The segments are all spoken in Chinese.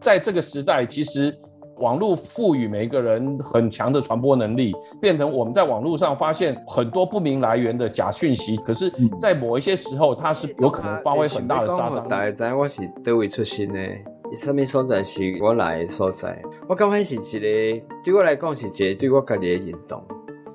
在这个时代，其实网络赋予每一个人很强的传播能力，变成我们在网络上发现很多不明来源的假讯息。可是，在某一些时候，它是有可能发挥很大的杀伤力。大家知我是哪位出身的？什么所在是我来的所在？我刚开始一个，对我来讲是一个对我家己的认同。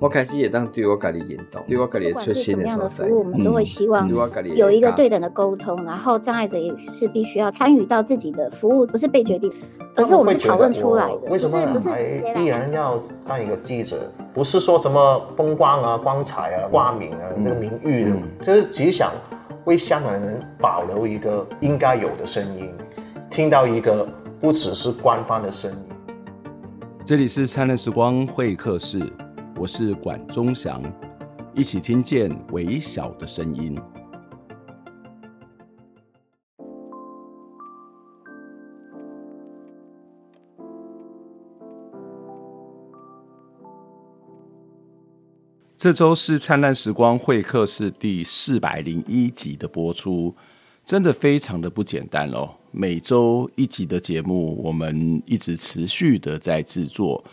我开始也当对我家己引导，对我家己出现的什么样的服务，我们都会希望有一个对等的沟通，嗯、然后障碍者也是必须要参与到自己的服务，不是被决定，而是我们讨论出来的。为什么还依然要当一个记者？不是说什么风光啊、光彩啊、挂名啊、那个名誉的，嗯、就是只想为香港人保留一个应该有的声音。听到一个不只是官方的声音。这里是灿烂时光会客室，我是管中祥，一起听见微小的声音。这周是灿烂时光会客室第四百零一集的播出。真的非常的不简单哦！每周一集的节目，我们一直持续的在制作。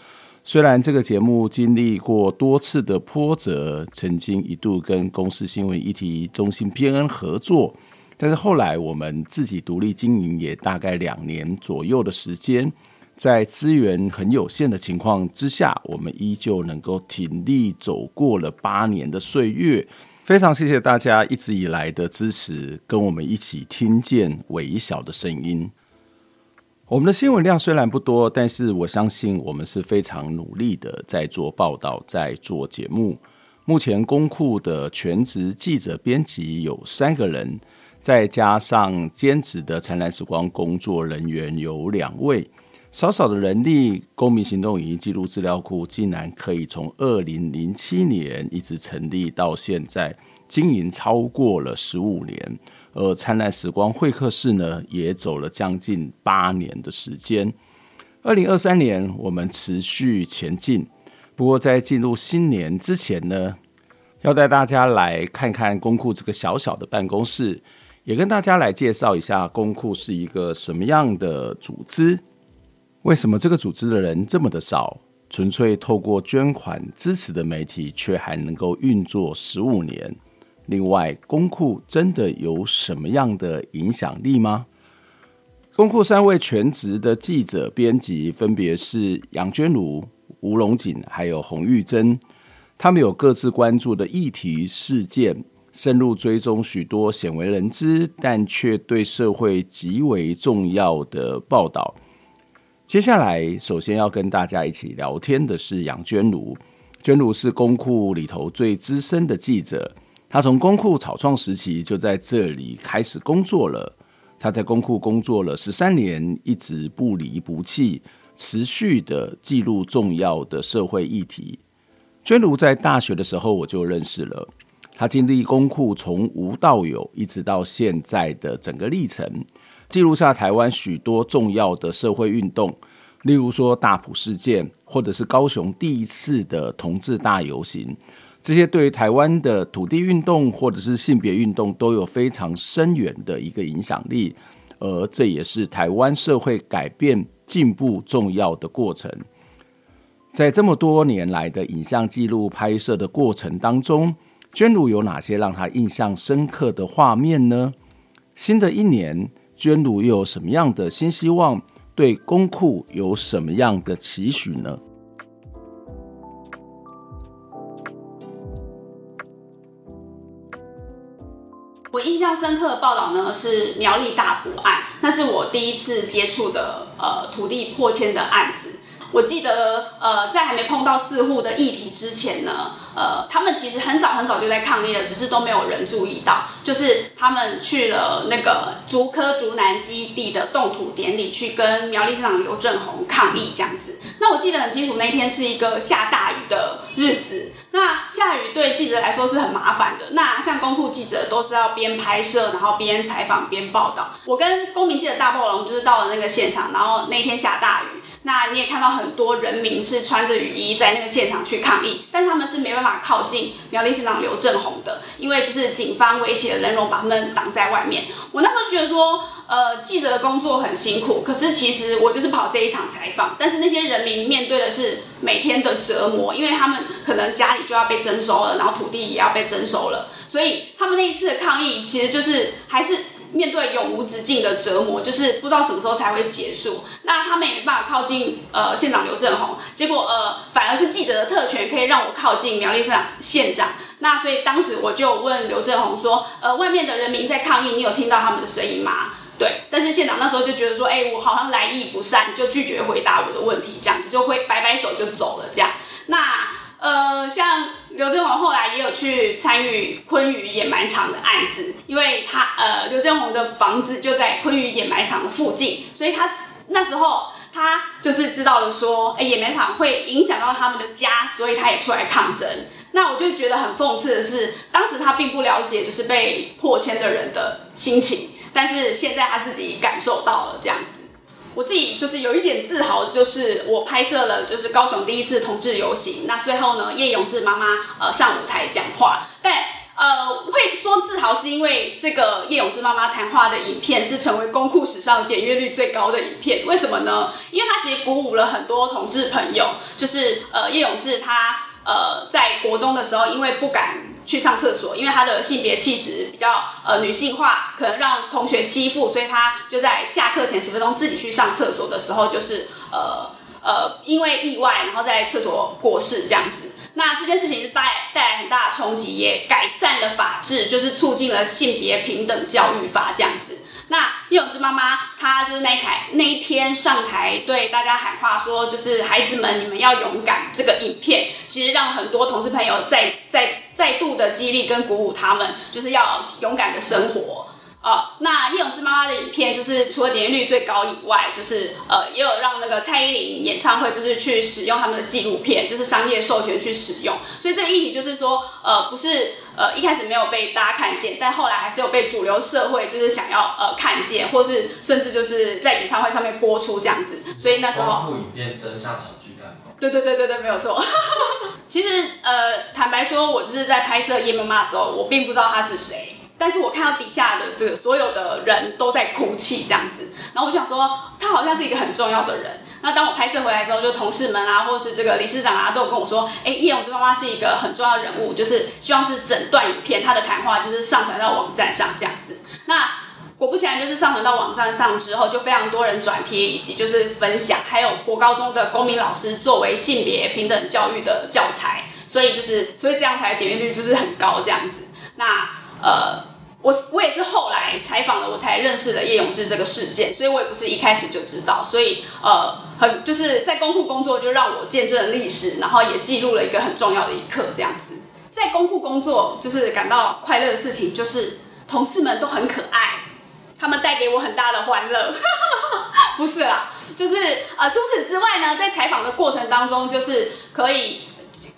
虽然这个节目经历过多次的波折，曾经一度跟公司新闻议题中心 PNN 合作，但是后来我们自己独立经营，也大概两年左右的时间，在资源很有限的情况之下，我们依旧能够挺立走过了八年的岁月。非常谢谢大家一直以来的支持，跟我们一起听见微小的声音。我们的新闻量虽然不多，但是我相信我们是非常努力的在做报道，在做节目。目前公库的全职记者编辑有三个人，再加上兼职的灿烂时光工作人员有两位。少少的人力，公民行动影音记录资料库竟然可以从二零零七年一直成立到现在，经营超过了十五年。而灿烂时光会客室呢，也走了将近八年的时间。二零二三年，我们持续前进。不过，在进入新年之前呢，要带大家来看看公库这个小小的办公室，也跟大家来介绍一下公库是一个什么样的组织。为什么这个组织的人这么的少？纯粹透过捐款支持的媒体，却还能够运作十五年？另外，公库真的有什么样的影响力吗？公库三位全职的记者编辑，分别是杨娟如、吴龙锦，还有洪玉珍。他们有各自关注的议题事件，深入追踪许多鲜为人知，但却对社会极为重要的报道。接下来，首先要跟大家一起聊天的是杨娟如。娟如是公库里头最资深的记者，他从公库草创时期就在这里开始工作了。他在公库工作了十三年，一直不离不弃，持续的记录重要的社会议题。娟如在大学的时候我就认识了，他经历公库从无到有，一直到现在的整个历程。记录下台湾许多重要的社会运动，例如说大埔事件，或者是高雄第一次的同志大游行，这些对于台湾的土地运动或者是性别运动都有非常深远的一个影响力，而这也是台湾社会改变进步重要的过程。在这么多年来的影像记录拍摄的过程当中，娟如有哪些让她印象深刻的画面呢？新的一年。娟如又有什么样的新希望？对公库有什么样的期许呢？我印象深刻的报道呢，是苗栗大埔案，那是我第一次接触的呃土地破迁的案子。我记得，呃，在还没碰到四户的议题之前呢，呃，他们其实很早很早就在抗议了，只是都没有人注意到。就是他们去了那个竹科竹南基地的动土典礼，去跟苗栗市长刘正宏抗议这样子。那我记得很清楚，那天是一个下大雨的日子。那下雨对记者来说是很麻烦的。那像公库记者都是要边拍摄，然后边采访边报道。我跟公民记者大暴龙就是到了那个现场，然后那天下大雨。那你也看到很多人民是穿着雨衣在那个现场去抗议，但他们是没办法靠近苗栗县长刘正鸿的，因为就是警方围起了人龙，把他们挡在外面。我那时候觉得说，呃，记者的工作很辛苦，可是其实我就是跑这一场采访，但是那些人民面对的是每天的折磨，因为他们可能家里就要被征收了，然后土地也要被征收了，所以他们那一次的抗议其实就是还是。面对永无止境的折磨，就是不知道什么时候才会结束。那他们也没办法靠近呃县长刘正鸿，结果呃反而是记者的特权可以让我靠近苗栗县县长。那所以当时我就问刘正鸿说，呃外面的人民在抗议，你有听到他们的声音吗？对，但是县长那时候就觉得说，哎、我好像来意不善，就拒绝回答我的问题，这样子就会摆摆手就走了这样。那。呃，像刘正宏后来也有去参与昆鱼掩埋场的案子，因为他呃刘正宏的房子就在昆鱼掩埋场的附近，所以他那时候他就是知道了说，哎，掩埋场会影响到他们的家，所以他也出来抗争。那我就觉得很讽刺的是，当时他并不了解就是被破迁的人的心情，但是现在他自己感受到了这样。我自己就是有一点自豪，就是我拍摄了就是高雄第一次同志游行。那最后呢，叶永志妈妈呃上舞台讲话，但呃会说自豪是因为这个叶永志妈妈谈话的影片是成为公库史上点阅率最高的影片。为什么呢？因为它其实鼓舞了很多同志朋友，就是呃叶永志他呃在国中的时候，因为不敢。去上厕所，因为他的性别气质比较呃女性化，可能让同学欺负，所以他就在下课前十分钟自己去上厕所的时候，就是呃呃因为意外，然后在厕所过世这样子。那这件事情是带带来很大的冲击，也改善了法制，就是促进了性别平等教育法这样子。那叶永志妈妈，她就是那一台那一天上台对大家喊话说，就是孩子们，你们要勇敢。这个影片其实让很多同志朋友再再再度的激励跟鼓舞他们，就是要勇敢的生活。啊、呃，那叶永志妈妈的影片就是除了点击率最高以外，就是呃也有让那个蔡依林演唱会就是去使用他们的纪录片，就是商业授权去使用，所以这个议题就是说呃不是呃一开始没有被大家看见，但后来还是有被主流社会就是想要呃看见，或是甚至就是在演唱会上面播出这样子，所以那时候片登上小巨蛋。对对对对对，没有错。其实呃坦白说，我就是在拍摄叶妈妈的时候，我并不知道她是谁。但是我看到底下的这个所有的人都在哭泣这样子，然后我想说，他好像是一个很重要的人。那当我拍摄回来之后，就同事们啊，或者是这个理事长啊，都有跟我说，哎，叶永志妈妈是一个很重要的人物，就是希望是整段影片他的谈话就是上传到网站上这样子。那果不其然，就是上传到网站上之后，就非常多人转贴以及就是分享，还有国高中的公民老师作为性别平等教育的教材，所以就是所以这样才点阅率就是很高这样子。那呃。我我也是后来采访了，我才认识了叶永志这个事件，所以我也不是一开始就知道，所以呃，很就是在公库工作，就让我见证了历史，然后也记录了一个很重要的一刻，这样子。在公库工作，就是感到快乐的事情，就是同事们都很可爱，他们带给我很大的欢乐。不是啦，就是呃，除此之外呢，在采访的过程当中，就是可以。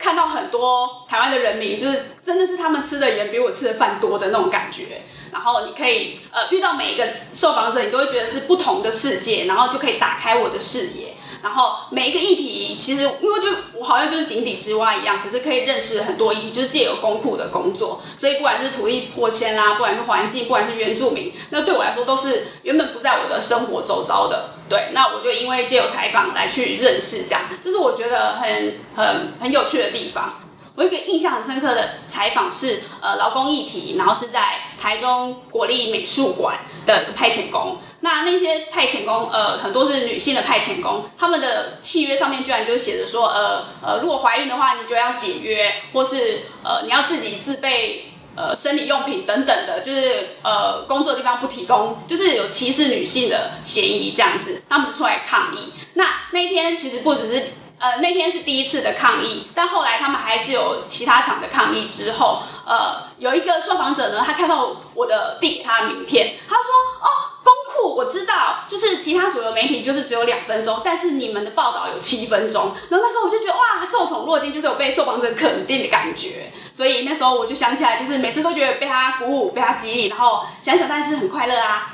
看到很多台湾的人民，就是真的是他们吃的盐比我吃的饭多的那种感觉。然后你可以呃遇到每一个受访者，你都会觉得是不同的世界，然后就可以打开我的视野。然后每一个议题，其实因为就我好像就是井底之蛙一样，可是可以认识很多议题，就是借由公库的工作。所以不管是土地破迁啦，不管是环境，不管是原住民，那对我来说都是原本不在我的生活周遭的。对，那我就因为借由采访来去认识这样，这是我觉得很很很有趣的地方。我有一个印象很深刻的采访是，呃，劳工议题，然后是在台中国立美术馆的派遣工。那那些派遣工，呃，很多是女性的派遣工，他们的契约上面居然就写着说，呃呃，如果怀孕的话，你就要解约，或是呃，你要自己自备呃生理用品等等的，就是呃，工作地方不提供，就是有歧视女性的嫌疑这样子，他们出来抗议。那那天其实不只是。呃，那天是第一次的抗议，但后来他们还是有其他厂的抗议。之后，呃，有一个受访者呢，他看到我的递给他的名片，他说：“哦，公库我知道，就是其他主流媒体就是只有两分钟，但是你们的报道有七分钟。”然后那时候我就觉得哇，受宠若惊，就是有被受访者肯定的感觉。所以那时候我就想起来，就是每次都觉得被他鼓舞，被他激励，然后想想，但是很快乐啊。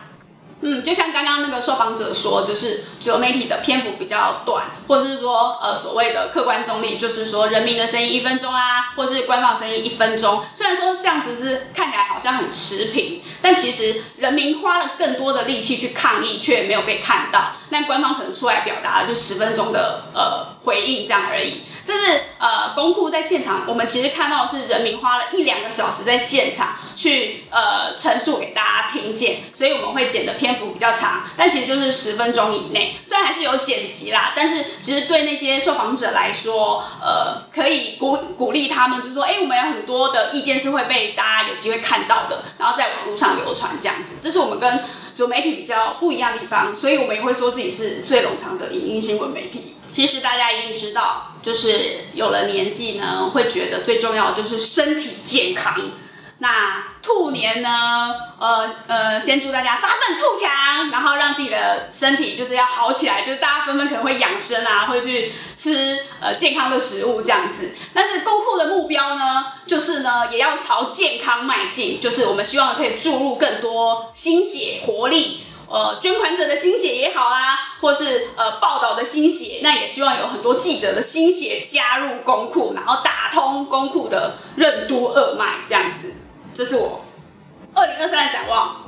嗯，就像刚刚那个受访者说，就是主流媒体的篇幅比较短，或者是说，呃，所谓的客观中立，就是说人民的声音一分钟啊，或是官方声音一分钟。虽然说这样子是看起来好像很持平，但其实人民花了更多的力气去抗议，却没有被看到。那官方可能出来表达就十分钟的呃回应这样而已。但是呃，公库在现场，我们其实看到的是人民花了一两个小时在现场去呃陈述给大家听见，所以我们会剪的片。篇幅比较长，但其实就是十分钟以内。虽然还是有剪辑啦，但是其实对那些受访者来说，呃，可以鼓鼓励他们，就说，哎、我们有很多的意见是会被大家有机会看到的，然后在网络上流传这样子。这是我们跟主媒体比较不一样的地方，所以我们也会说自己是最冗长的影音新闻媒体。其实大家一定知道，就是有了年纪呢，会觉得最重要的就是身体健康。那兔年呢？呃呃，先祝大家发奋兔强，然后让自己的身体就是要好起来，就是大家纷纷可能会养生啊，会去吃呃健康的食物这样子。但是公库的目标呢，就是呢也要朝健康迈进，就是我们希望可以注入更多心血活力，呃，捐款者的心血也好啊，或是呃报道的心血，那也希望有很多记者的心血加入公库，然后打通公库的任督二脉这样子。这是我二零二三的展望。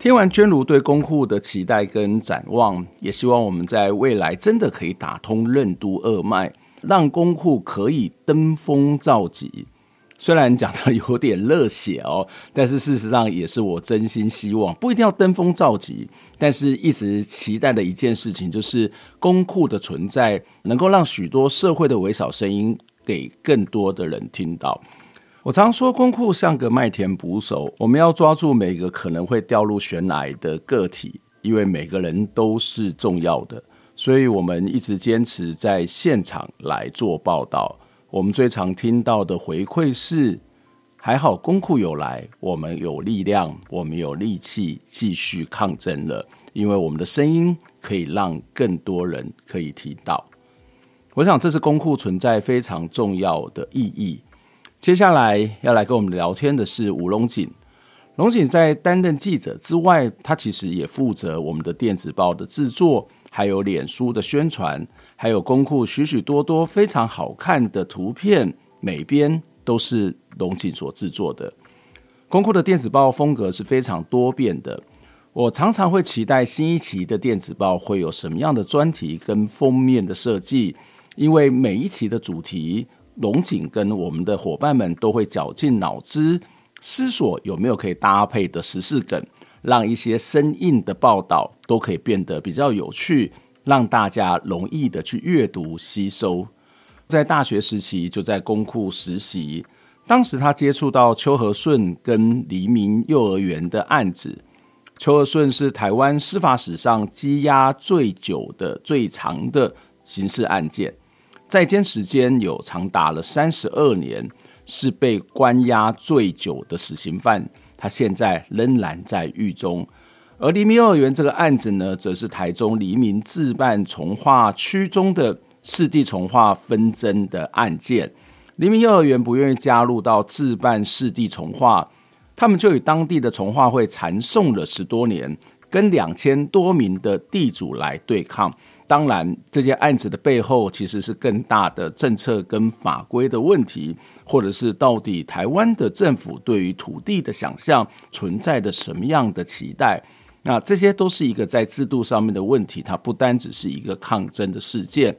听完娟如对公库的期待跟展望，也希望我们在未来真的可以打通任督二脉，让公库可以登峰造极。虽然讲的有点热血哦，但是事实上也是我真心希望，不一定要登峰造极，但是一直期待的一件事情就是公库的存在，能够让许多社会的微小声音给更多的人听到。我常说，公库像个麦田捕手，我们要抓住每个可能会掉入悬崖的个体，因为每个人都是重要的，所以我们一直坚持在现场来做报道。我们最常听到的回馈是：还好公库有来，我们有力量，我们有力气继续抗争了。因为我们的声音可以让更多人可以听到。我想这是公库存在非常重要的意义。接下来要来跟我们聊天的是吴龙锦。龙锦在担任记者之外，他其实也负责我们的电子报的制作，还有脸书的宣传。还有公库许许多多非常好看的图片，每边都是龙井所制作的。公库的电子报风格是非常多变的，我常常会期待新一期的电子报会有什么样的专题跟封面的设计，因为每一期的主题，龙井跟我们的伙伴们都会绞尽脑汁思索有没有可以搭配的时事梗，让一些生硬的报道都可以变得比较有趣。让大家容易的去阅读吸收。在大学时期就在公库实习，当时他接触到邱和顺跟黎明幼儿园的案子。邱和顺是台湾司法史上羁押最久的、最长的刑事案件，在监时间有长达了三十二年，是被关押最久的死刑犯。他现在仍然在狱中。而黎明幼儿园这个案子呢，则是台中黎明自办从化区中的四地从化纷争的案件。黎明幼儿园不愿意加入到自办四地从化，他们就与当地的从化会缠讼了十多年，跟两千多名的地主来对抗。当然，这件案子的背后其实是更大的政策跟法规的问题，或者是到底台湾的政府对于土地的想象存在着什么样的期待。那这些都是一个在制度上面的问题，它不单只是一个抗争的事件。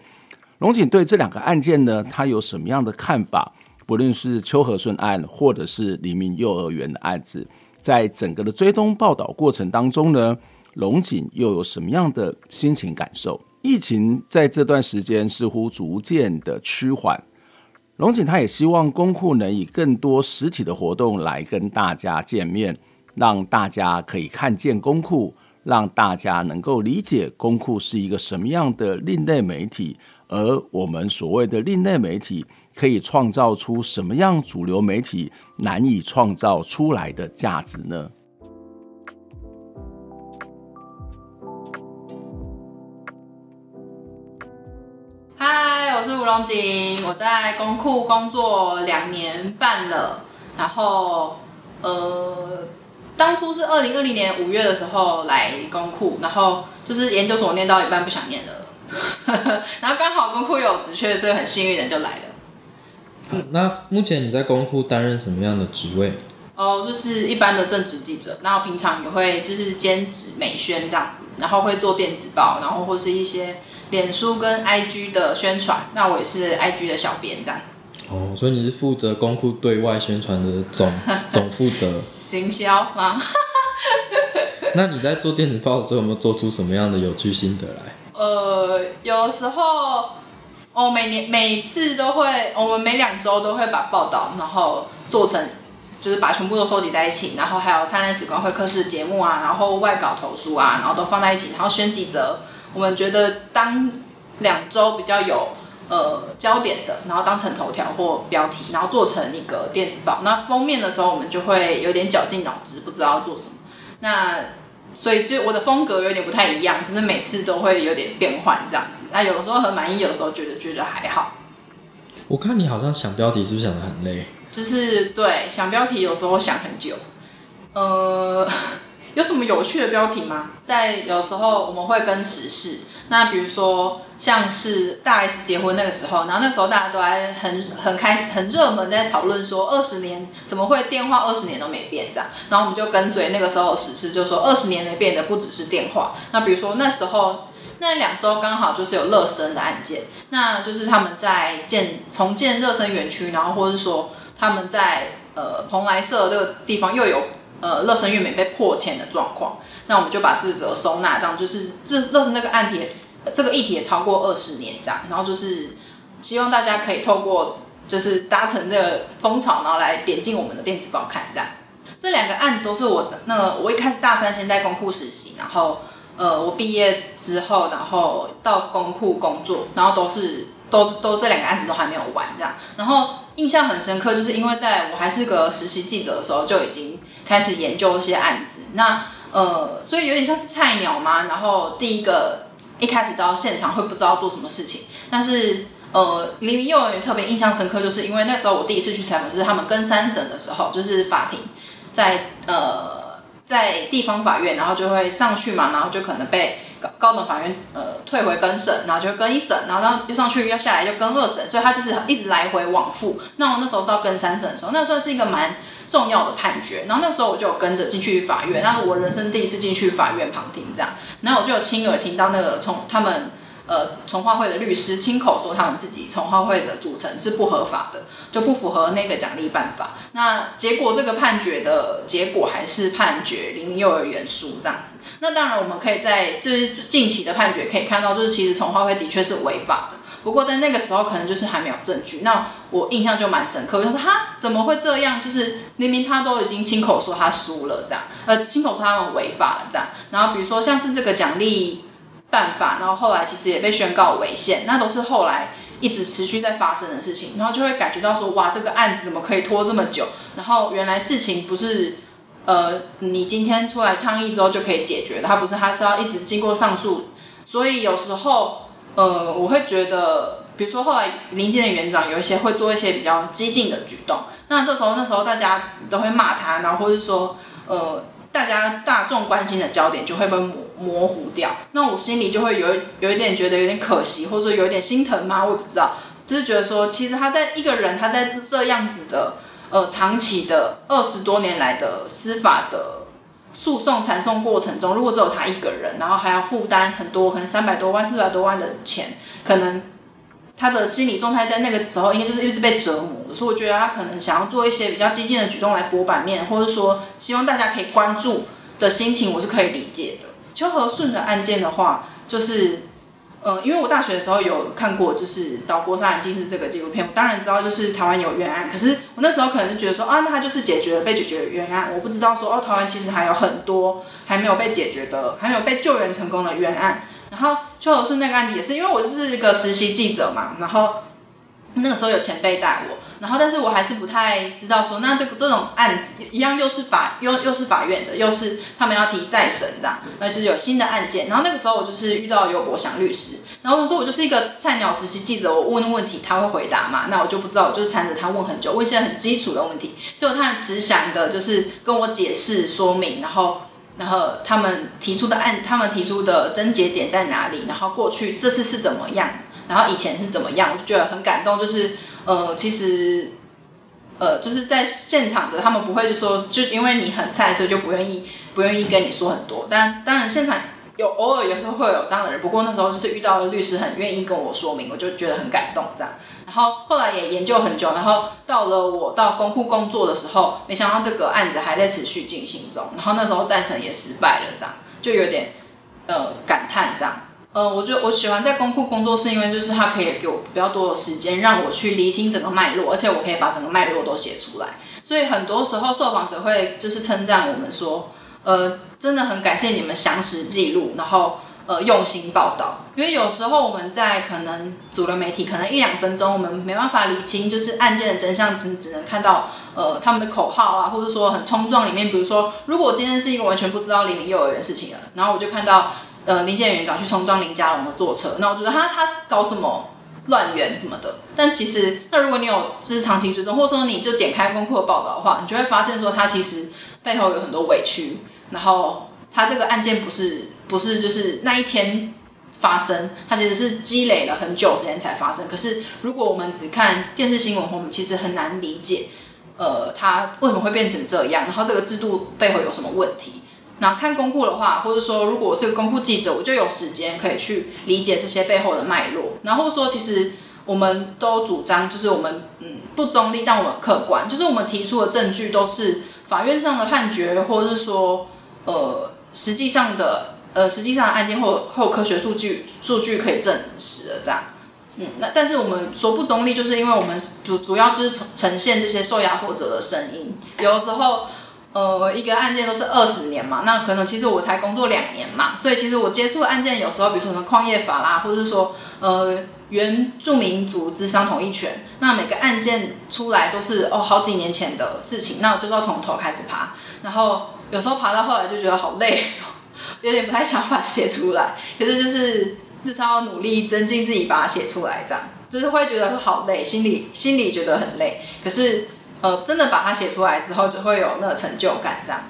龙井对这两个案件呢，他有什么样的看法？不论是邱和顺案，或者是黎明幼儿园的案子，在整个的追踪报道过程当中呢，龙井又有什么样的心情感受？疫情在这段时间似乎逐渐的趋缓，龙井他也希望公库能以更多实体的活动来跟大家见面。让大家可以看见公库，让大家能够理解公库是一个什么样的另类媒体，而我们所谓的另类媒体可以创造出什么样主流媒体难以创造出来的价值呢？嗨，我是吴龙景，我在公库工作两年半了，然后呃，当初是二零二零年五月的时候来公库，然后就是研究所念到一半不想念了，然后刚好公库有职缺，所以很幸运的就来了。嗯，那目前你在公库担任什么样的职位？哦，就是一般的正职记者，然后平常也会就是兼职美宣这样子，然后会做电子报，然后或是一些脸书跟 IG 的宣传，那我也是 IG 的小编这样子。哦，所以你是负责公库对外宣传的总 总负责？行销吗？那你在做电子报的时候有没有做出什么样的有趣心得来？呃，有时候，哦，每年每次都会，我们每两周都会把报道，然后做成。就是把全部都收集在一起，然后还有灿烂时光会客室节目啊，然后外稿投书啊，然后都放在一起，然后选几则我们觉得当两周比较有呃焦点的，然后当成头条或标题，然后做成一个电子报。那封面的时候，我们就会有点绞尽脑汁，不知道要做什么。那所以就我的风格有点不太一样，就是每次都会有点变换这样子。那有的时候很满意，有的时候觉得觉得还好。我看你好像想标题是不是想的很累？就是对，想标题有时候想很久，呃，有什么有趣的标题吗？在有时候我们会跟时事，那比如说像是大 S 结婚那个时候，然后那个时候大家都还很很开心、很热门在讨论说二十年怎么会电话二十年都没变这样，然后我们就跟随那个时候的时事，就说二十年没变的不只是电话。那比如说那时候那两周刚好就是有乐生的案件，那就是他们在建重建乐生园区，然后或者说。他们在呃蓬莱社这个地方又有呃乐生月美被破钱的状况，那我们就把自责收纳，这样就是这乐生那个案题，这个议题也超过二十年这样，然后就是希望大家可以透过就是搭乘这个风潮，然后来点进我们的电子报看这样。这两个案子都是我的那个我一开始大三先在公库实习，然后呃我毕业之后，然后到公库工作，然后都是。都都这两个案子都还没有完，这样，然后印象很深刻，就是因为在我还是个实习记者的时候，就已经开始研究这些案子，那呃，所以有点像是菜鸟嘛。然后第一个一开始到现场会不知道做什么事情，但是呃，黎明幼儿园特别印象深刻，就是因为那时候我第一次去采访，就是他们跟三审的时候，就是法庭在呃在地方法院，然后就会上去嘛，然后就可能被。高高等法院呃退回跟审，然后就跟一审，然后然后又上去又下来就跟二审，所以他就是一直来回往复。那我那时候到跟三审的时候，那算是一个蛮重要的判决。然后那时候我就有跟着进去法院，那是我人生第一次进去法院旁听这样。然后我就有亲耳听到那个从他们呃从化会的律师亲口说他们自己从化会的组成是不合法的，就不符合那个奖励办法。那结果这个判决的结果还是判决黎明幼儿园输这样子。那当然，我们可以在就是近期的判决可以看到，就是其实从化会的确是违法的。不过在那个时候，可能就是还没有证据。那我印象就蛮深刻，就是哈，怎么会这样？就是明明他都已经亲口说他输了这样，呃，亲口说他们违法了这样。然后比如说像是这个奖励办法，然后后来其实也被宣告违宪，那都是后来一直持续在发生的事情。然后就会感觉到说，哇，这个案子怎么可以拖这么久？然后原来事情不是。呃，你今天出来倡议之后就可以解决的，他不是，他是要一直经过上诉，所以有时候，呃，我会觉得，比如说后来临建的园长有一些会做一些比较激进的举动，那这时候那时候大家都会骂他，然后或者说，呃，大家大众关心的焦点就会被模模糊掉，那我心里就会有有一点觉得有点可惜，或者说有一点心疼吗？我也不知道，就是觉得说，其实他在一个人他在这样子的。呃，长期的二十多年来的司法的诉讼缠讼过程中，如果只有他一个人，然后还要负担很多，可能三百多万、四百多万的钱，可能他的心理状态在那个时候应该就是一直被折磨的。所以我觉得他可能想要做一些比较激进的举动来博版面，或者说希望大家可以关注的心情，我是可以理解的。邱和顺的案件的话，就是。嗯，因为我大学的时候有看过，就是《岛国杀人记事》这个纪录片，我当然知道就是台湾有冤案。可是我那时候可能就觉得说啊，那他就是解决了被解决的冤案，我不知道说哦，台湾其实还有很多还没有被解决的，还没有被救援成功的冤案。然后邱和顺那个案子也是，因为我就是一个实习记者嘛，然后那个时候有前辈带我，然后但是我还是不太知道说，那这个这种案子一样又是法又又是法院的，又是他们要提再审这样，那就是有新的案件。然后那个时候我就是遇到尤国祥律师，然后我说我就是一个菜鸟实习记者，我问问题他会回答嘛？那我就不知道，我就是缠着他问很久，问一些很基础的问题，结果他很慈祥的，就是跟我解释说明，然后然后他们提出的案，他们提出的症结点在哪里，然后过去这次是怎么样。然后以前是怎么样，我就觉得很感动。就是呃，其实呃，就是在现场的他们不会就说，就因为你很菜，所以就不愿意不愿意跟你说很多。但当然现场有偶尔有时候会有这样的人，不过那时候就是遇到了律师很愿意跟我说明，我就觉得很感动这样。然后后来也研究很久，然后到了我到公库工作的时候，没想到这个案子还在持续进行中。然后那时候再审也失败了，这样就有点呃感叹这样。呃，我觉得我喜欢在公库工作，是因为就是它可以给我比较多的时间，让我去理清整个脉络，而且我可以把整个脉络都写出来。所以很多时候受访者会就是称赞我们说，呃，真的很感谢你们详实记录，然后呃用心报道。因为有时候我们在可能主流媒体可能一两分钟，我们没办法理清就是案件的真相，只只能看到呃他们的口号啊，或者说很冲撞里面，比如说如果我今天是一个完全不知道黎明幼儿园事情的，然后我就看到。呃，林建园长去冲撞林佳龙的坐车，那我觉得他他搞什么乱源什么的。但其实，那如果你有就是长期追踪，或者说你就点开公库的报道的话，你就会发现说他其实背后有很多委屈。然后他这个案件不是不是就是那一天发生，他其实是积累了很久时间才发生。可是如果我们只看电视新闻，我们其实很难理解，呃，他为什么会变成这样，然后这个制度背后有什么问题。那看公库的话，或者说如果我是个公库记者，我就有时间可以去理解这些背后的脉络。然后说，其实我们都主张，就是我们嗯不中立，但我们客观，就是我们提出的证据都是法院上的判决，或者是说呃实际上的呃实际上的案件或或科学数据数据可以证实的这样。嗯，那但是我们说不中立，就是因为我们主主要就是呈呈现这些受压迫者的声音，有的时候。呃，一个案件都是二十年嘛，那可能其实我才工作两年嘛，所以其实我接触案件有时候，比如说什么矿业法啦，或者是说呃原住民族之商同意权，那每个案件出来都是哦好几年前的事情，那我就要从头开始爬，然后有时候爬到后来就觉得好累，有点不太想把它写出来，可是就是至少要努力增进自己把它写出来，这样就是会觉得好累，心里心里觉得很累，可是。呃，真的把它写出来之后，就会有那个成就感，这样。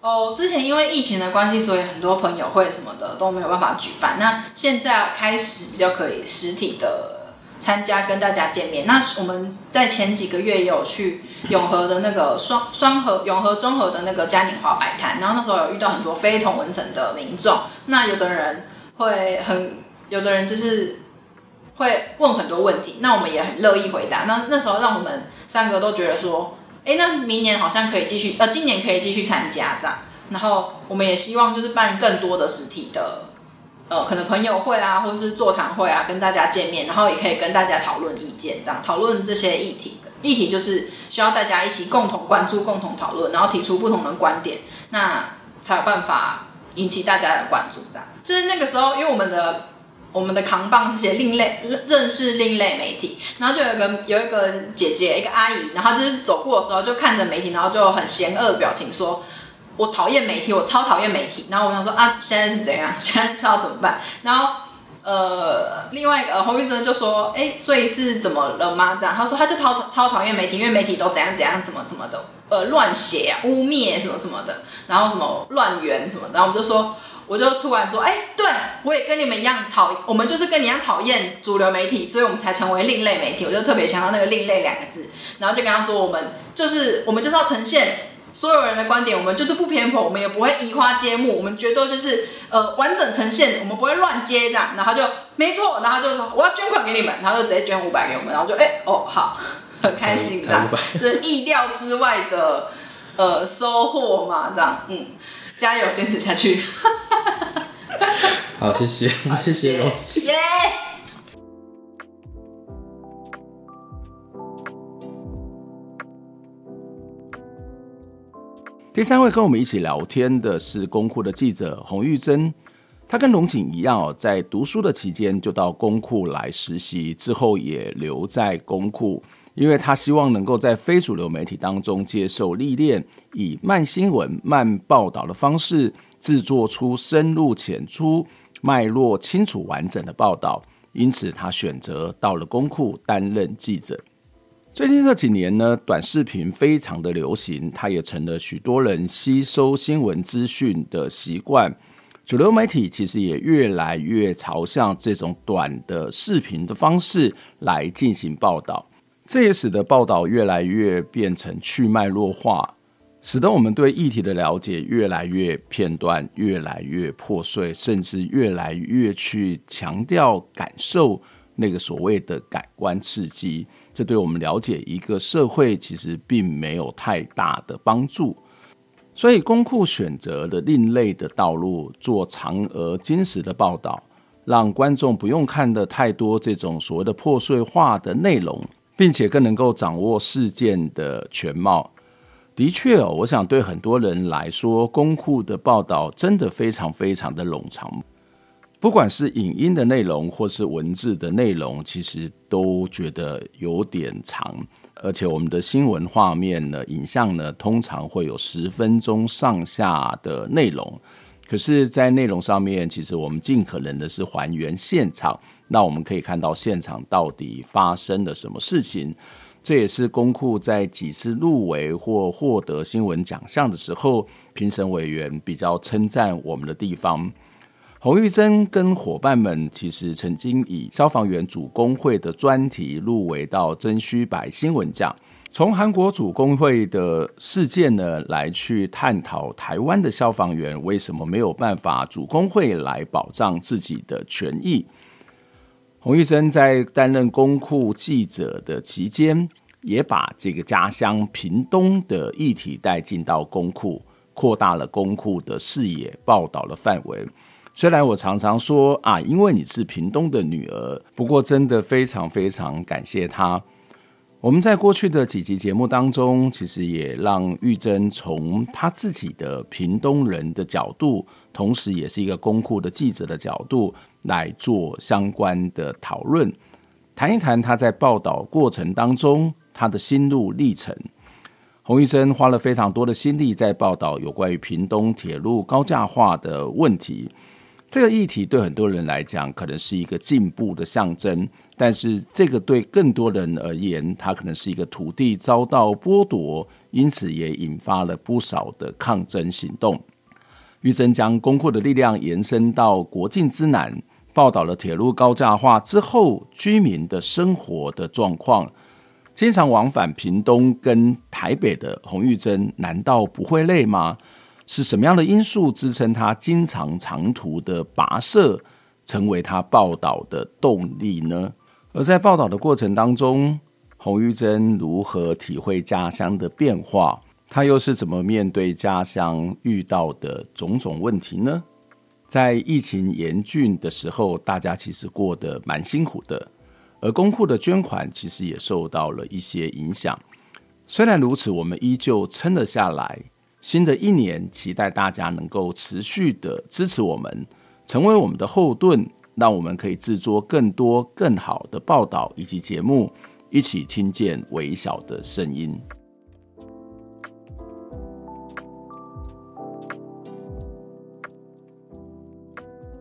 哦，之前因为疫情的关系，所以很多朋友会什么的都没有办法举办。那现在开始比较可以实体的参加，跟大家见面。那我们在前几个月有去永和的那个双双和永和中和的那个嘉年华摆摊，然后那时候有遇到很多非同文层的民众。那有的人会很，有的人就是。会问很多问题，那我们也很乐意回答。那那时候让我们三个都觉得说，哎，那明年好像可以继续，呃，今年可以继续参加这样。然后我们也希望就是办更多的实体的，呃，可能朋友会啊，或者是座谈会啊，跟大家见面，然后也可以跟大家讨论意见，这样讨论这些议题。议题就是需要大家一起共同关注、共同讨论，然后提出不同的观点，那才有办法引起大家的关注。这样就是那个时候，因为我们的。我们的扛棒是写另类认识另类媒体，然后就有一个有一个姐姐，一个阿姨，然后就是走过的时候就看着媒体，然后就很嫌恶的表情说：“我讨厌媒体，我超讨厌媒体。”然后我想说啊，现在是怎样？现在知道怎么办？然后呃，另外一个洪玉珍就说：“哎，所以是怎么了吗？”这样他说他就超超讨厌媒体，因为媒体都怎样怎样，什么什么的，呃，乱写啊，污蔑什么什么的，然后什么乱源什么的，然后我们就说。我就突然说，哎、欸，对，我也跟你们一样讨，我们就是跟你一样讨厌主流媒体，所以我们才成为另类媒体。我就特别强调那个“另类”两个字，然后就跟他说，我们就是我们就是要呈现所有人的观点，我们就是不偏颇，我们也不会移花接木，我们绝对就是呃完整呈现，我们不会乱接这样。然后就没错，然后就说我要捐款给你们，然后就直接捐五百给我们，然后就哎、欸、哦好，很开心这样，就是意料之外的呃收获嘛这样，嗯。加油，坚持下去！好，谢谢，谢谢龙姐。耶！第三位跟我们一起聊天的是公库的记者洪玉珍。她跟龙井一样哦，在读书的期间就到公库来实习，之后也留在公库，因为他希望能够在非主流媒体当中接受历练，以慢新闻、慢报道的方式，制作出深入浅出、脉络清楚完整的报道。因此，他选择到了公库担任记者。最近这几年呢，短视频非常的流行，它也成了许多人吸收新闻资讯的习惯。主流媒体其实也越来越朝向这种短的视频的方式来进行报道，这也使得报道越来越变成去脉络化，使得我们对议题的了解越来越片段、越来越破碎，甚至越来越去强调感受那个所谓的感官刺激，这对我们了解一个社会其实并没有太大的帮助。所以，公库选择的另类的道路，做长而精实的报道，让观众不用看得太多这种所谓的破碎化的内容，并且更能够掌握事件的全貌。的确哦，我想对很多人来说，公库的报道真的非常非常的冗长，不管是影音的内容或是文字的内容，其实都觉得有点长。而且我们的新闻画面呢，影像呢，通常会有十分钟上下的内容。可是，在内容上面，其实我们尽可能的是还原现场，那我们可以看到现场到底发生了什么事情。这也是公库在几次入围或获得新闻奖项的时候，评审委员比较称赞我们的地方。洪玉珍跟伙伴们其实曾经以消防员主工会的专题入围到真须白新闻奖，从韩国主工会的事件呢来去探讨台湾的消防员为什么没有办法主工会来保障自己的权益。洪玉珍在担任公库记者的期间，也把这个家乡屏东的议题带进到公库，扩大了公库的视野，报道的范围。虽然我常常说啊，因为你是屏东的女儿，不过真的非常非常感谢她。我们在过去的几集节目当中，其实也让玉珍从她自己的屏东人的角度，同时也是一个公库的记者的角度来做相关的讨论，谈一谈她在报道过程当中她的心路历程。洪玉珍花了非常多的心力在报道有关于屏东铁路高架化的问题。这个议题对很多人来讲可能是一个进步的象征，但是这个对更多人而言，它可能是一个土地遭到剥夺，因此也引发了不少的抗争行动。玉珍将公库的力量延伸到国境之南，报道了铁路高架化之后居民的生活的状况。经常往返屏东跟台北的洪玉珍，难道不会累吗？是什么样的因素支撑他经常长途的跋涉，成为他报道的动力呢？而在报道的过程当中，洪玉珍如何体会家乡的变化？他又是怎么面对家乡遇到的种种问题呢？在疫情严峻的时候，大家其实过得蛮辛苦的，而公库的捐款其实也受到了一些影响。虽然如此，我们依旧撑了下来。新的一年，期待大家能够持续的支持我们，成为我们的后盾，让我们可以制作更多更好的报道以及节目，一起听见微小的声音。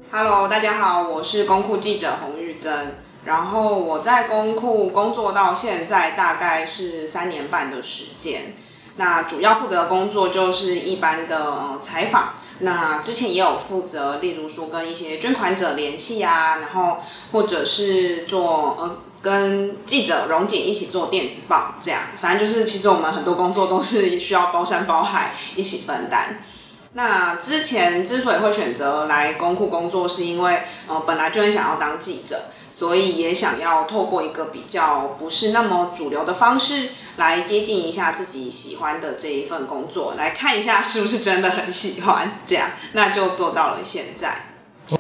Hello，大家好，我是公库记者洪玉珍，然后我在公库工作到现在大概是三年半的时间。那主要负责的工作就是一般的采访，那之前也有负责，例如说跟一些捐款者联系啊，然后或者是做呃跟记者荣景一起做电子报这样，反正就是其实我们很多工作都是需要包山包海一起分担。那之前之所以会选择来公库工作，是因为呃本来就很想要当记者。所以也想要透过一个比较不是那么主流的方式，来接近一下自己喜欢的这一份工作，来看一下是不是真的很喜欢。这样，那就做到了现在。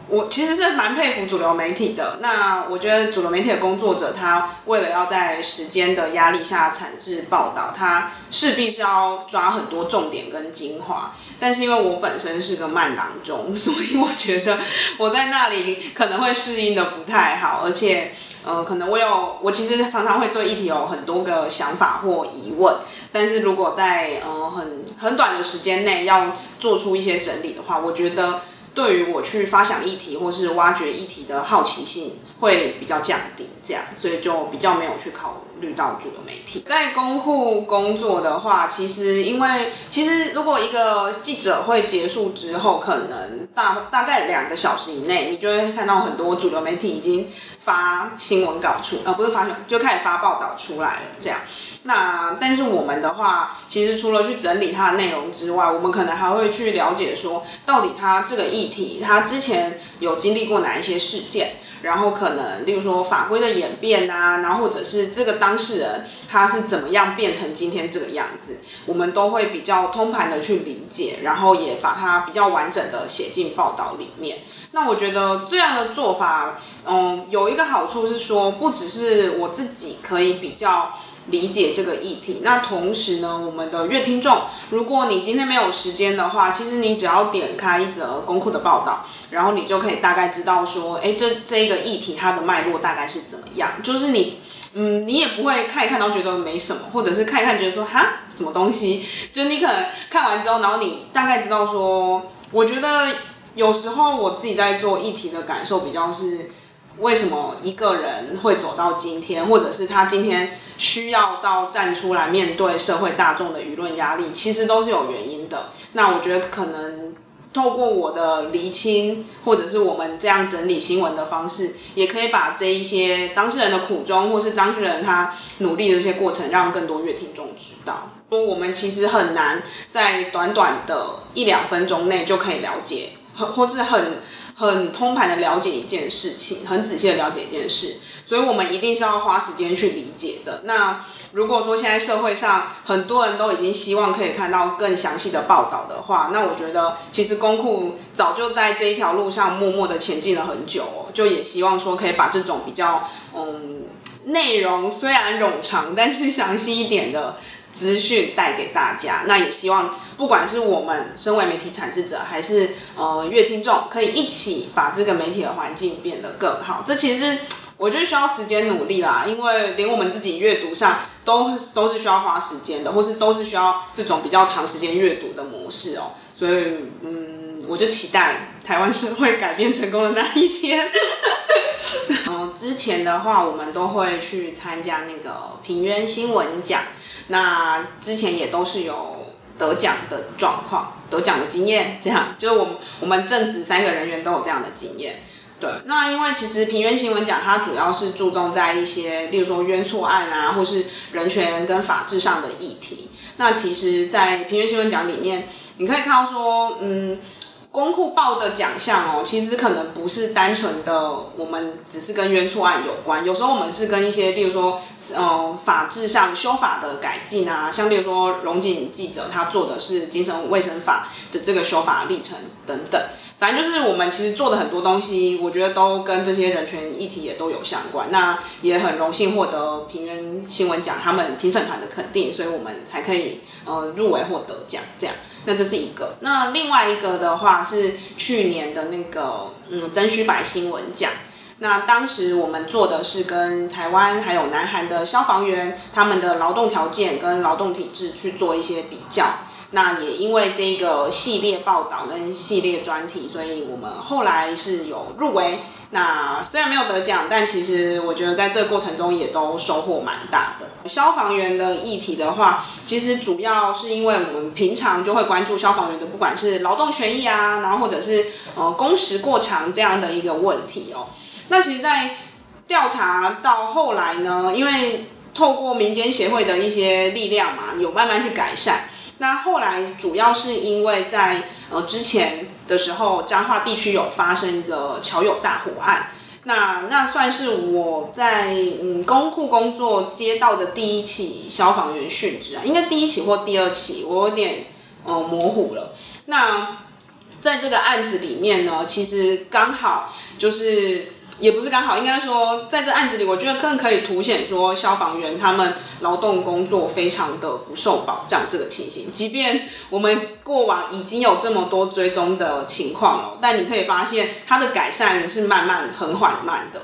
我其实是蛮佩服主流媒体的。那我觉得主流媒体的工作者，他为了要在时间的压力下产制报道，他势必是要抓很多重点跟精华。但是因为我本身是个慢郎中，所以我觉得我在那里可能会适应的不太好，而且。呃，可能我有，我其实常常会对议题有很多个想法或疑问，但是如果在呃很很短的时间内要做出一些整理的话，我觉得对于我去发想议题或是挖掘议题的好奇心会比较降低，这样，所以就比较没有去考虑到主流媒体。在公库工作的话，其实因为其实如果一个记者会结束之后，可能大大概两个小时以内，你就会看到很多主流媒体已经。发新闻稿出，呃，不是发新，就开始发报道出来了。这样，那但是我们的话，其实除了去整理它的内容之外，我们可能还会去了解说，到底它这个议题，它之前有经历过哪一些事件，然后可能，例如说法规的演变啊，然后或者是这个当事人他是怎么样变成今天这个样子，我们都会比较通盘的去理解，然后也把它比较完整的写进报道里面。那我觉得这样的做法，嗯，有一个好处是说，不只是我自己可以比较理解这个议题，那同时呢，我们的阅听众，如果你今天没有时间的话，其实你只要点开一则公库的报道，然后你就可以大概知道说，哎，这这一个议题它的脉络大概是怎么样，就是你，嗯，你也不会看一看然后觉得没什么，或者是看一看觉得说，哈，什么东西，就你可能看完之后，然后你大概知道说，我觉得。有时候我自己在做议题的感受比较是，为什么一个人会走到今天，或者是他今天需要到站出来面对社会大众的舆论压力，其实都是有原因的。那我觉得可能透过我的厘清，或者是我们这样整理新闻的方式，也可以把这一些当事人的苦衷，或是当事人他努力的这些过程，让更多乐听众知道。说我们其实很难在短短的一两分钟内就可以了解。或是很很通盘的了解一件事情，很仔细的了解一件事，所以我们一定是要花时间去理解的。那如果说现在社会上很多人都已经希望可以看到更详细的报道的话，那我觉得其实公库早就在这一条路上默默的前进了很久哦，就也希望说可以把这种比较嗯内容虽然冗长，但是详细一点的。资讯带给大家，那也希望不管是我们身为媒体产制者，还是呃阅听众，可以一起把这个媒体的环境变得更好。这其实我觉得需要时间努力啦，因为连我们自己阅读上都都是需要花时间的，或是都是需要这种比较长时间阅读的模式哦。所以嗯，我就期待台湾社会改变成功的那一天。嗯，之前的话，我们都会去参加那个平冤新闻奖。那之前也都是有得奖的状况，得奖的经验，这样就是我们我们正职三个人员都有这样的经验。对，那因为其实平原新闻奖它主要是注重在一些，例如说冤错案啊，或是人权跟法治上的议题。那其实，在平原新闻奖里面，你可以看到说，嗯。公库报的奖项哦，其实可能不是单纯的，我们只是跟冤错案有关。有时候我们是跟一些，例如说，呃，法制上修法的改进啊，像例如说，荣景记者他做的是精神卫生法的这个修法历程等等。反正就是我们其实做的很多东西，我觉得都跟这些人权议题也都有相关。那也很荣幸获得平冤新闻奖他们评审团的肯定，所以我们才可以呃入围获得奖这样。那这是一个，那另外一个的话是去年的那个嗯曾虚白新闻奖，那当时我们做的是跟台湾还有南韩的消防员他们的劳动条件跟劳动体制去做一些比较。那也因为这个系列报道跟系列专题，所以我们后来是有入围。那虽然没有得奖，但其实我觉得在这个过程中也都收获蛮大的。消防员的议题的话，其实主要是因为我们平常就会关注消防员的，不管是劳动权益啊，然后或者是呃工时过长这样的一个问题哦。那其实，在调查到后来呢，因为透过民间协会的一些力量嘛，有慢慢去改善。那后来主要是因为在呃之前的时候，彰化地区有发生一个桥友大火案，那那算是我在嗯公库工作接到的第一起消防员殉职啊，应该第一起或第二起，我有点呃模糊了。那在这个案子里面呢，其实刚好就是。也不是刚好，应该说，在这案子里，我觉得更可以凸显说，消防员他们劳动工作非常的不受保障这个情形。即便我们过往已经有这么多追踪的情况了，但你可以发现，它的改善是慢慢很缓慢的。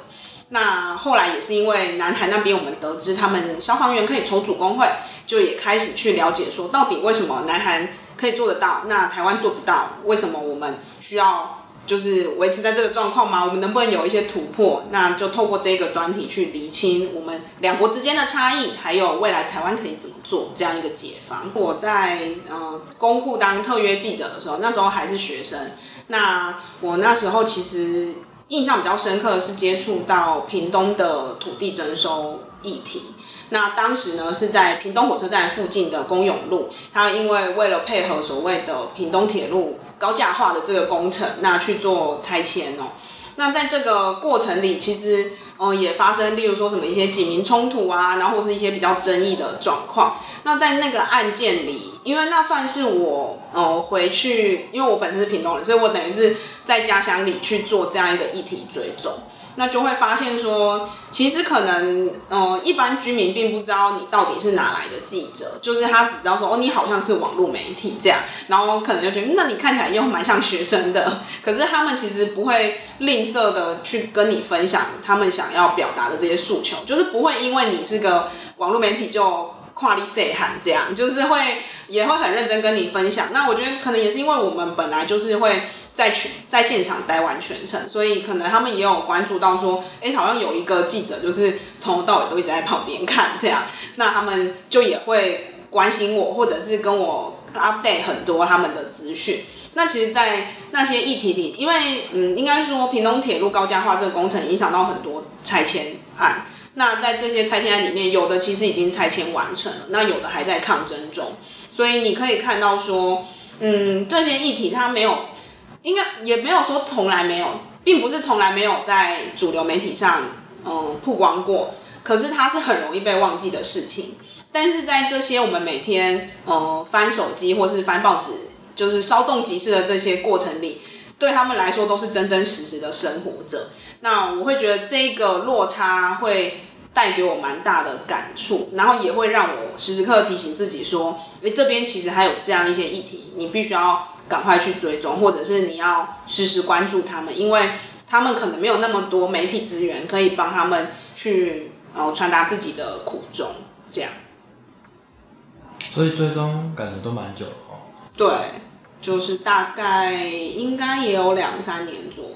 那后来也是因为南韩那边，我们得知他们消防员可以筹组工会，就也开始去了解说，到底为什么南韩可以做得到，那台湾做不到？为什么我们需要？就是维持在这个状况吗？我们能不能有一些突破？那就透过这个专题去厘清我们两国之间的差异，还有未来台湾可以怎么做这样一个解方。我在呃公库当特约记者的时候，那时候还是学生。那我那时候其实印象比较深刻的是接触到屏东的土地征收议题。那当时呢是在屏东火车站附近的公勇路，它因为为了配合所谓的屏东铁路。高价化的这个工程，那去做拆迁哦。那在这个过程里，其实嗯、也发生，例如说什么一些警民冲突啊，然后是一些比较争议的状况。那在那个案件里，因为那算是我呃回去，因为我本身是屏东人，所以我等于是在家乡里去做这样一个议题追踪。那就会发现说，其实可能，嗯、呃，一般居民并不知道你到底是哪来的记者，就是他只知道说，哦，你好像是网络媒体这样，然后可能就觉得，那你看起来又蛮像学生的，可是他们其实不会吝啬的去跟你分享他们想要表达的这些诉求，就是不会因为你是个网络媒体就跨立塞喊这样，就是会也会很认真跟你分享。那我觉得可能也是因为我们本来就是会。在全在现场待完全程，所以可能他们也有关注到说，哎、好像有一个记者就是从头到尾都一直在旁边看这样，那他们就也会关心我，或者是跟我 update 很多他们的资讯。那其实，在那些议题里，因为嗯，应该说屏东铁路高架化这个工程影响到很多拆迁案，那在这些拆迁案里面，有的其实已经拆迁完成了，那有的还在抗争中，所以你可以看到说，嗯，这些议题它没有。应该也没有说从来没有，并不是从来没有在主流媒体上嗯曝光过，可是它是很容易被忘记的事情。但是在这些我们每天嗯翻手机或是翻报纸，就是稍纵即逝的这些过程里，对他们来说都是真真实实的生活着。那我会觉得这个落差会带给我蛮大的感触，然后也会让我时时刻刻提醒自己说，诶，这边其实还有这样一些议题，你必须要。赶快去追踪，或者是你要时时关注他们，因为他们可能没有那么多媒体资源可以帮他们去呃传达自己的苦衷，这样。所以追踪感觉都蛮久了哦。对，就是大概应该也有两三年左右。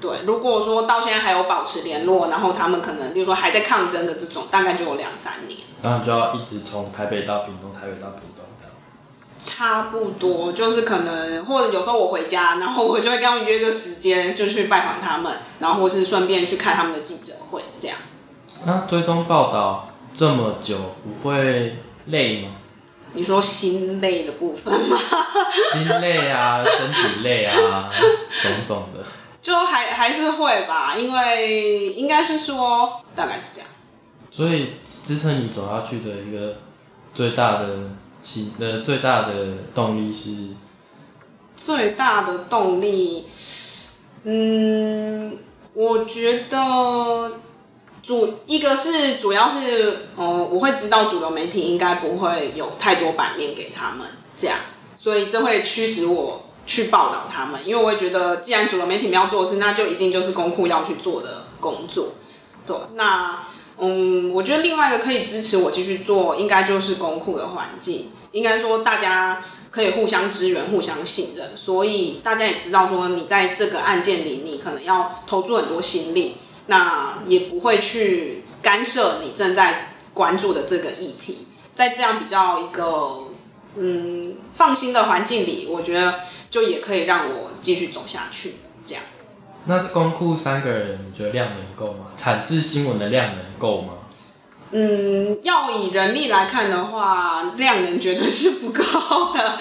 对，如果说到现在还有保持联络，然后他们可能就是说还在抗争的这种，大概就有两三年。然后就要一直从台北到屏东，台北到屏东。差不多，就是可能或者有时候我回家，然后我就会跟他们约个时间，就去拜访他们，然后或是顺便去看他们的记者会，这样。那追踪报道这么久，不会累吗？你说心累的部分吗？心累啊，身体累啊，种种的。就还还是会吧，因为应该是说大概是这样。所以支撑你走下去的一个最大的心。的最大的动力是，最大的动力，嗯，我觉得主一个是主要是，嗯，我会知道主流媒体应该不会有太多版面给他们，这样，所以这会驱使我去报道他们，因为我也觉得，既然主流媒体们要做事，那就一定就是公库要去做的工作，对，那。嗯，我觉得另外一个可以支持我继续做，应该就是公库的环境。应该说大家可以互相支援、互相信任，所以大家也知道说，你在这个案件里，你可能要投注很多心力，那也不会去干涉你正在关注的这个议题。在这样比较一个嗯放心的环境里，我觉得就也可以让我继续走下去，这样。那公库三个人，你觉得量能够吗？产制新闻的量能够吗？嗯，要以人力来看的话，量能绝对是不够的。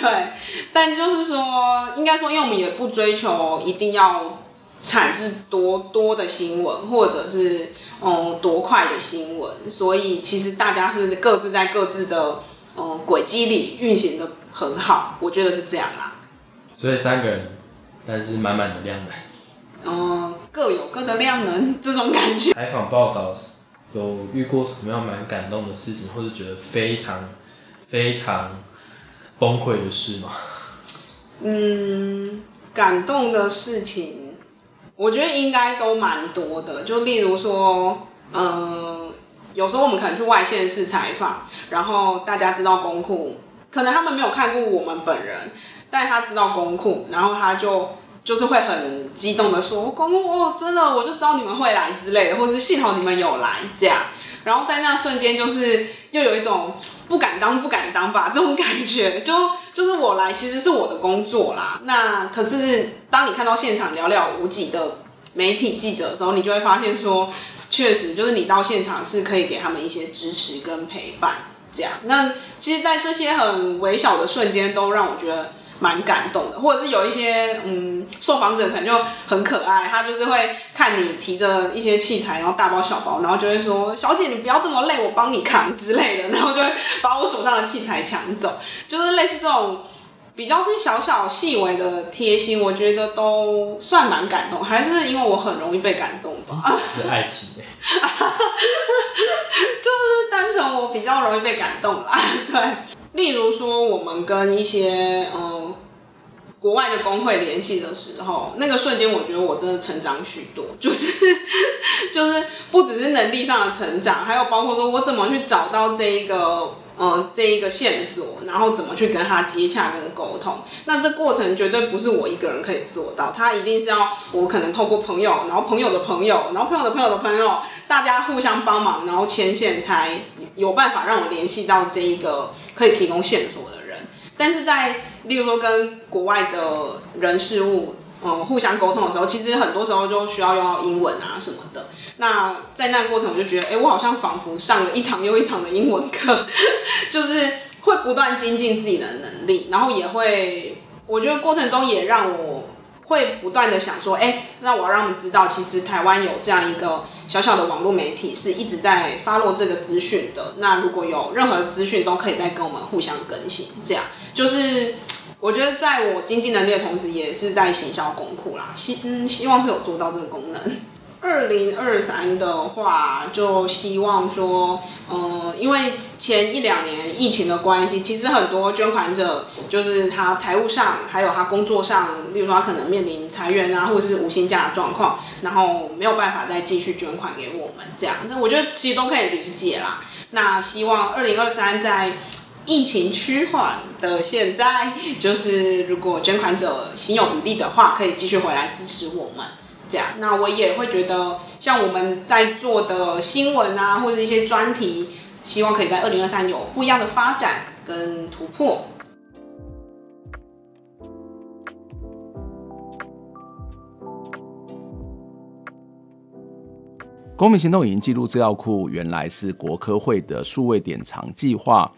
对，但就是说，应该说，因为我们也不追求一定要产制多多的新闻，或者是嗯多快的新闻，所以其实大家是各自在各自的嗯轨迹里运行得很好，我觉得是这样啦。所以三个人，但是满满的量能。嗯，各有各的量能，这种感觉。采访报道有遇过什么样蛮感动的事情，或者觉得非常非常崩溃的事吗？嗯，感动的事情，我觉得应该都蛮多的。就例如说，嗯，有时候我们可能去外县市采访，然后大家知道公库，可能他们没有看过我们本人。但他知道公库，然后他就就是会很激动的说：“公库哦，真的，我就知道你们会来之类的，或是幸好你们有来这样。”然后在那瞬间，就是又有一种不敢当、不敢当吧这种感觉。就就是我来其实是我的工作啦。那可是当你看到现场寥寥无几的媒体记者的时候，你就会发现说，确实就是你到现场是可以给他们一些支持跟陪伴这样。那其实，在这些很微小的瞬间，都让我觉得。蛮感动的，或者是有一些嗯，受访者可能就很可爱，他就是会看你提着一些器材，然后大包小包，然后就会说：“小姐，你不要这么累，我帮你扛之类的。”然后就会把我手上的器材抢走，就是类似这种比较是小小细微的贴心，我觉得都算蛮感动，还是因为我很容易被感动吧？是爱情，就是单纯我比较容易被感动吧，对。例如说，我们跟一些嗯国外的工会联系的时候，那个瞬间，我觉得我真的成长许多，就是就是不只是能力上的成长，还有包括说我怎么去找到这一个。嗯，这一个线索，然后怎么去跟他接洽跟沟通？那这过程绝对不是我一个人可以做到，他一定是要我可能透过朋友，然后朋友的朋友，然后朋友的朋友的朋友，大家互相帮忙，然后牵线，才有办法让我联系到这一个可以提供线索的人。但是在例如说跟国外的人事物。嗯，互相沟通的时候，其实很多时候就需要用到英文啊什么的。那在那个过程，我就觉得，哎、我好像仿佛上了一堂又一堂的英文课，就是会不断精进自己的能力，然后也会，我觉得过程中也让我会不断的想说，哎、那我要让他们知道，其实台湾有这样一个小小的网络媒体，是一直在发落这个资讯的。那如果有任何资讯，都可以再跟我们互相更新，这样就是。我觉得在我经济能力的同时，也是在行销功库啦。希嗯，希望是有做到这个功能。二零二三的话，就希望说，嗯，因为前一两年疫情的关系，其实很多捐款者就是他财务上，还有他工作上，例如说他可能面临裁员啊，或者是无薪假的状况，然后没有办法再继续捐款给我们这样。那我觉得其实都可以理解啦。那希望二零二三在。疫情趋缓的现在，就是如果捐款者心有余力的话，可以继续回来支持我们。这样，那我也会觉得，像我们在做的新闻啊，或者一些专题，希望可以在二零二三有不一样的发展跟突破。公民行动影音记录资料库原来是国科会的数位典藏计划。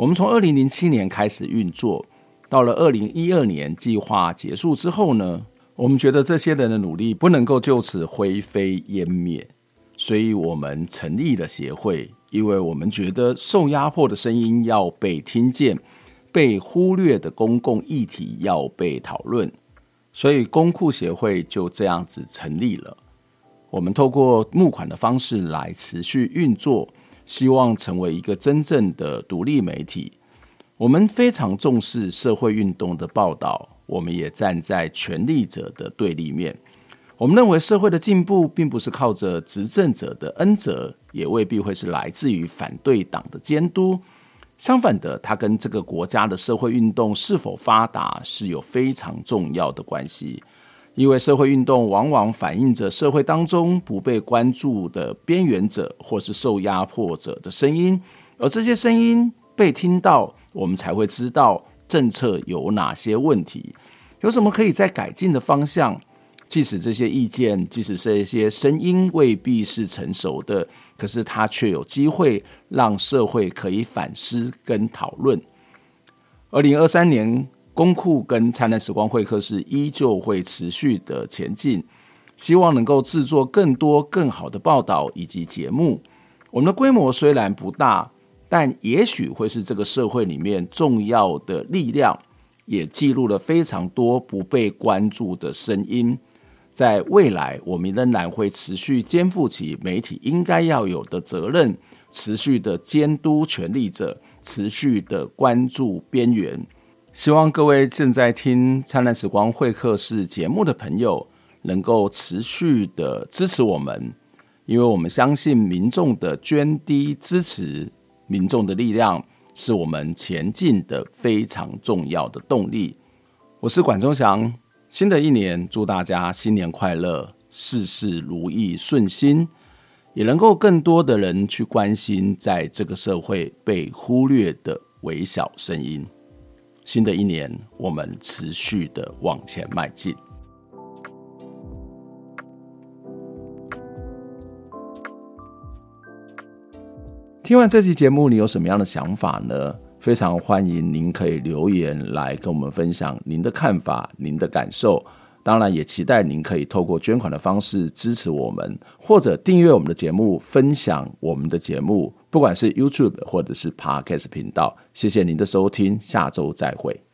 我们从二零零七年开始运作，到了二零一二年计划结束之后呢，我们觉得这些人的努力不能够就此灰飞烟灭，所以我们成立了协会，因为我们觉得受压迫的声音要被听见，被忽略的公共议题要被讨论，所以公库协会就这样子成立了。我们透过募款的方式来持续运作。希望成为一个真正的独立媒体。我们非常重视社会运动的报道，我们也站在权力者的对立面。我们认为社会的进步并不是靠着执政者的恩泽，也未必会是来自于反对党的监督。相反的，它跟这个国家的社会运动是否发达是有非常重要的关系。因为社会运动往往反映着社会当中不被关注的边缘者或是受压迫者的声音，而这些声音被听到，我们才会知道政策有哪些问题，有什么可以再改进的方向。即使这些意见，即使这些声音未必是成熟的，可是它却有机会让社会可以反思跟讨论。二零二三年。公库跟灿烂时光会客室依旧会持续的前进，希望能够制作更多更好的报道以及节目。我们的规模虽然不大，但也许会是这个社会里面重要的力量，也记录了非常多不被关注的声音。在未来，我们仍然会持续肩负起媒体应该要有的责任，持续的监督权力者，持续的关注边缘。希望各位正在听《灿烂时光会客室》节目的朋友，能够持续的支持我们，因为我们相信民众的捐滴支持，民众的力量是我们前进的非常重要的动力。我是管中祥。新的一年，祝大家新年快乐，事事如意顺心，也能够更多的人去关心在这个社会被忽略的微小声音。新的一年，我们持续的往前迈进。听完这期节目，你有什么样的想法呢？非常欢迎您可以留言来跟我们分享您的看法、您的感受。当然，也期待您可以透过捐款的方式支持我们，或者订阅我们的节目、分享我们的节目，不管是 YouTube 或者是 Podcast 频道。谢谢您的收听，下周再会。